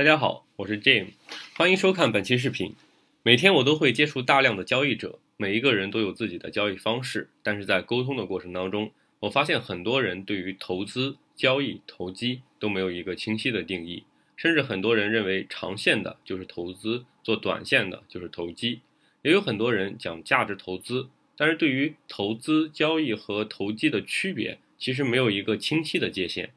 大家好，我是 Jim，欢迎收看本期视频。每天我都会接触大量的交易者，每一个人都有自己的交易方式，但是在沟通的过程当中，我发现很多人对于投资、交易、投机都没有一个清晰的定义，甚至很多人认为长线的就是投资，做短线的就是投机，也有很多人讲价值投资，但是对于投资、交易和投机的区别，其实没有一个清晰的界限。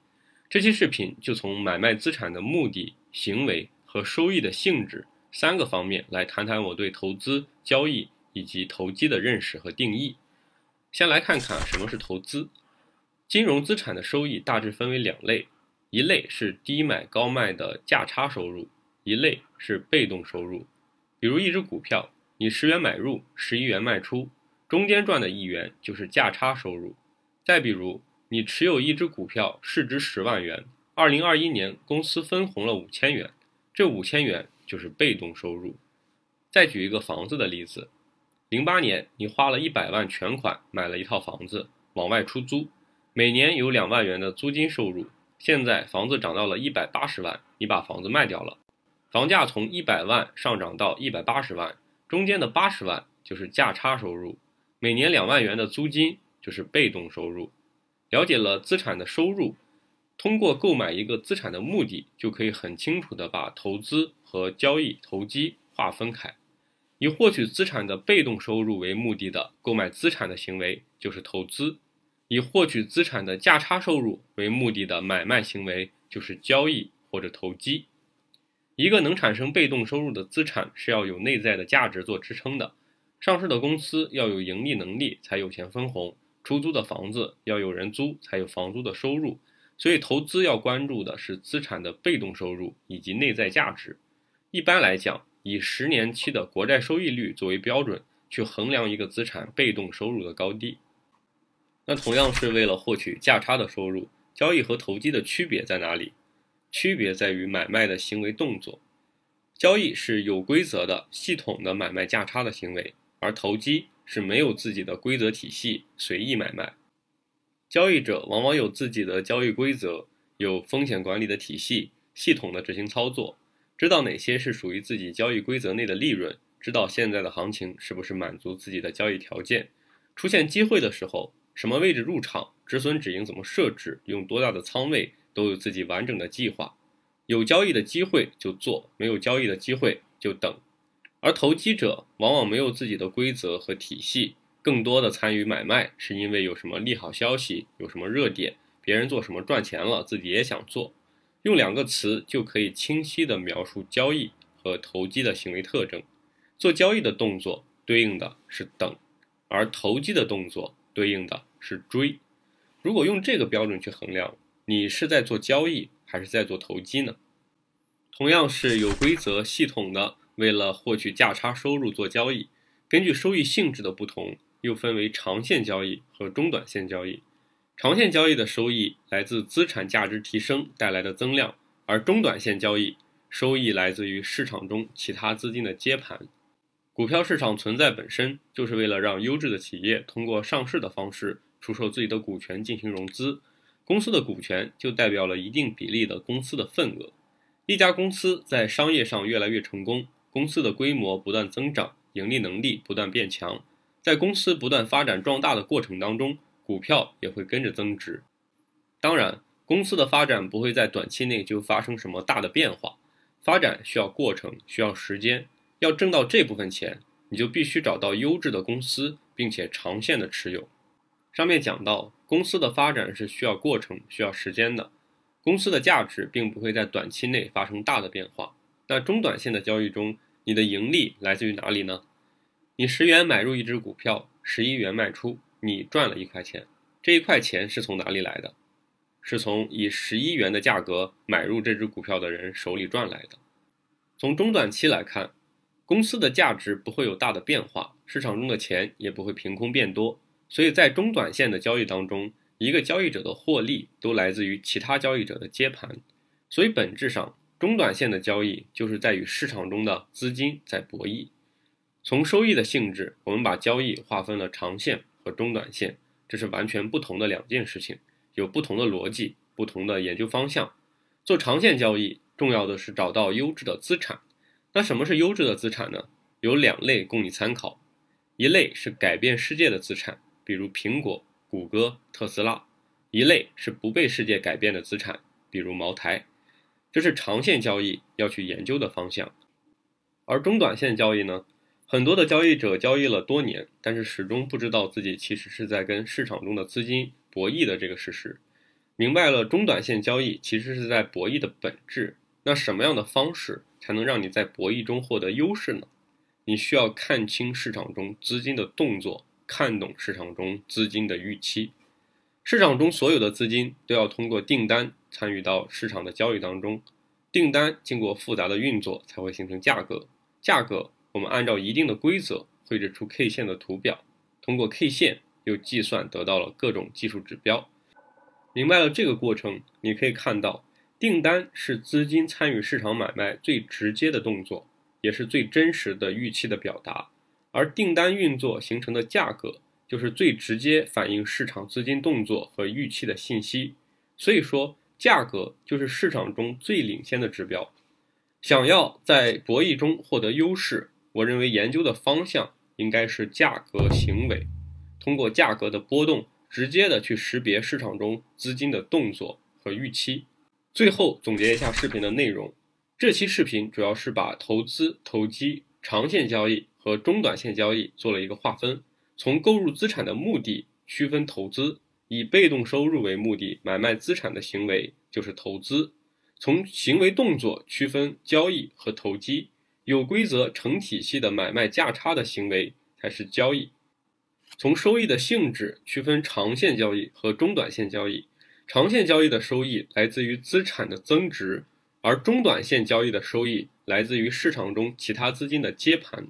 这期视频就从买卖资产的目的、行为和收益的性质三个方面来谈谈我对投资、交易以及投机的认识和定义。先来看看什么是投资。金融资产的收益大致分为两类，一类是低买高卖的价差收入，一类是被动收入。比如一只股票，你十元买入，十一元卖出，中间赚的一元就是价差收入。再比如。你持有一只股票，市值十万元。二零二一年，公司分红了五千元，这五千元就是被动收入。再举一个房子的例子，零八年你花了一百万全款买了一套房子，往外出租，每年有两万元的租金收入。现在房子涨到了一百八十万，你把房子卖掉了，房价从一百万上涨到一百八十万，中间的八十万就是价差收入，每年两万元的租金就是被动收入。了解了资产的收入，通过购买一个资产的目的，就可以很清楚的把投资和交易、投机划分开。以获取资产的被动收入为目的的购买资产的行为就是投资；以获取资产的价差收入为目的的买卖行为就是交易或者投机。一个能产生被动收入的资产是要有内在的价值做支撑的，上市的公司要有盈利能力才有钱分红。出租的房子要有人租才有房租的收入，所以投资要关注的是资产的被动收入以及内在价值。一般来讲，以十年期的国债收益率作为标准去衡量一个资产被动收入的高低。那同样是为了获取价差的收入，交易和投机的区别在哪里？区别在于买卖的行为动作。交易是有规则的、系统的买卖价差的行为，而投机。是没有自己的规则体系，随意买卖。交易者往往有自己的交易规则，有风险管理的体系，系统的执行操作，知道哪些是属于自己交易规则内的利润，知道现在的行情是不是满足自己的交易条件。出现机会的时候，什么位置入场，止损止盈怎么设置，用多大的仓位，都有自己完整的计划。有交易的机会就做，没有交易的机会就等。而投机者往往没有自己的规则和体系，更多的参与买卖是因为有什么利好消息，有什么热点，别人做什么赚钱了，自己也想做。用两个词就可以清晰地描述交易和投机的行为特征。做交易的动作对应的是等，而投机的动作对应的是追。如果用这个标准去衡量，你是在做交易还是在做投机呢？同样是有规则、系统的。为了获取价差收入做交易，根据收益性质的不同，又分为长线交易和中短线交易。长线交易的收益来自资产价值提升带来的增量，而中短线交易收益来自于市场中其他资金的接盘。股票市场存在本身就是为了让优质的企业通过上市的方式出售自己的股权进行融资，公司的股权就代表了一定比例的公司的份额。一家公司在商业上越来越成功。公司的规模不断增长，盈利能力不断变强，在公司不断发展壮大的过程当中，股票也会跟着增值。当然，公司的发展不会在短期内就发生什么大的变化，发展需要过程，需要时间。要挣到这部分钱，你就必须找到优质的公司，并且长线的持有。上面讲到，公司的发展是需要过程、需要时间的，公司的价值并不会在短期内发生大的变化。那中短线的交易中，你的盈利来自于哪里呢？你十元买入一只股票，十一元卖出，你赚了一块钱。这一块钱是从哪里来的？是从以十一元的价格买入这只股票的人手里赚来的。从中短期来看，公司的价值不会有大的变化，市场中的钱也不会凭空变多。所以在中短线的交易当中，一个交易者的获利都来自于其他交易者的接盘。所以本质上。中短线的交易就是在与市场中的资金在博弈。从收益的性质，我们把交易划分了长线和中短线，这是完全不同的两件事情，有不同的逻辑、不同的研究方向。做长线交易，重要的是找到优质的资产。那什么是优质的资产呢？有两类供你参考，一类是改变世界的资产，比如苹果、谷歌、特斯拉；一类是不被世界改变的资产，比如茅台。这是长线交易要去研究的方向。而中短线交易呢？很多的交易者交易了多年，但是始终不知道自己其实是在跟市场中的资金博弈的这个事实。明白了中短线交易其实是在博弈的本质，那什么样的方式才能让你在博弈中获得优势呢？你需要看清市场中资金的动作，看懂市场中资金的预期。市场中所有的资金都要通过订单参与到市场的交易当中，订单经过复杂的运作才会形成价格，价格我们按照一定的规则绘制出 K 线的图表，通过 K 线又计算得到了各种技术指标。明白了这个过程，你可以看到，订单是资金参与市场买卖最直接的动作。也是最真实的预期的表达，而订单运作形成的价格，就是最直接反映市场资金动作和预期的信息。所以说，价格就是市场中最领先的指标。想要在博弈中获得优势，我认为研究的方向应该是价格行为，通过价格的波动，直接的去识别市场中资金的动作和预期。最后总结一下视频的内容。这期视频主要是把投资、投机、长线交易和中短线交易做了一个划分，从购入资产的目的区分投资，以被动收入为目的买卖资产的行为就是投资，从行为动作区分交易和投机，有规则、成体系的买卖价差的行为才是交易，从收益的性质区分长线交易和中短线交易，长线交易的收益来自于资产的增值。而中短线交易的收益来自于市场中其他资金的接盘。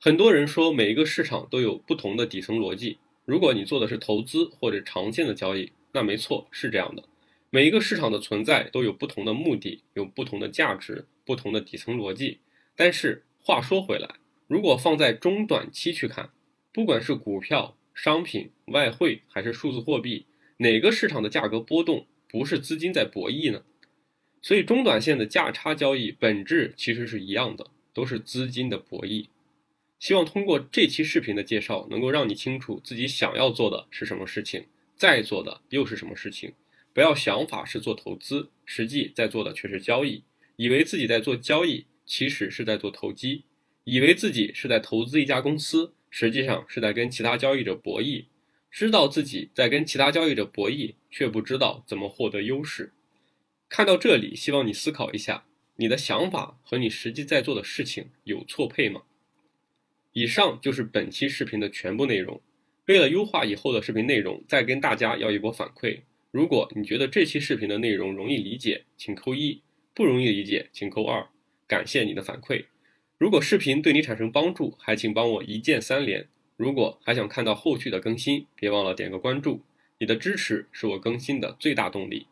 很多人说每一个市场都有不同的底层逻辑。如果你做的是投资或者长线的交易，那没错，是这样的。每一个市场的存在都有不同的目的，有不同的价值，不同的底层逻辑。但是话说回来，如果放在中短期去看，不管是股票、商品、外汇还是数字货币，哪个市场的价格波动不是资金在博弈呢？所以，中短线的价差交易本质其实是一样的，都是资金的博弈。希望通过这期视频的介绍，能够让你清楚自己想要做的是什么事情，在做的又是什么事情。不要想法是做投资，实际在做的却是交易。以为自己在做交易，其实是在做投机；以为自己是在投资一家公司，实际上是在跟其他交易者博弈。知道自己在跟其他交易者博弈，却不知道怎么获得优势。看到这里，希望你思考一下，你的想法和你实际在做的事情有错配吗？以上就是本期视频的全部内容。为了优化以后的视频内容，再跟大家要一波反馈。如果你觉得这期视频的内容容易理解，请扣一；不容易理解，请扣二。感谢你的反馈。如果视频对你产生帮助，还请帮我一键三连。如果还想看到后续的更新，别忘了点个关注。你的支持是我更新的最大动力。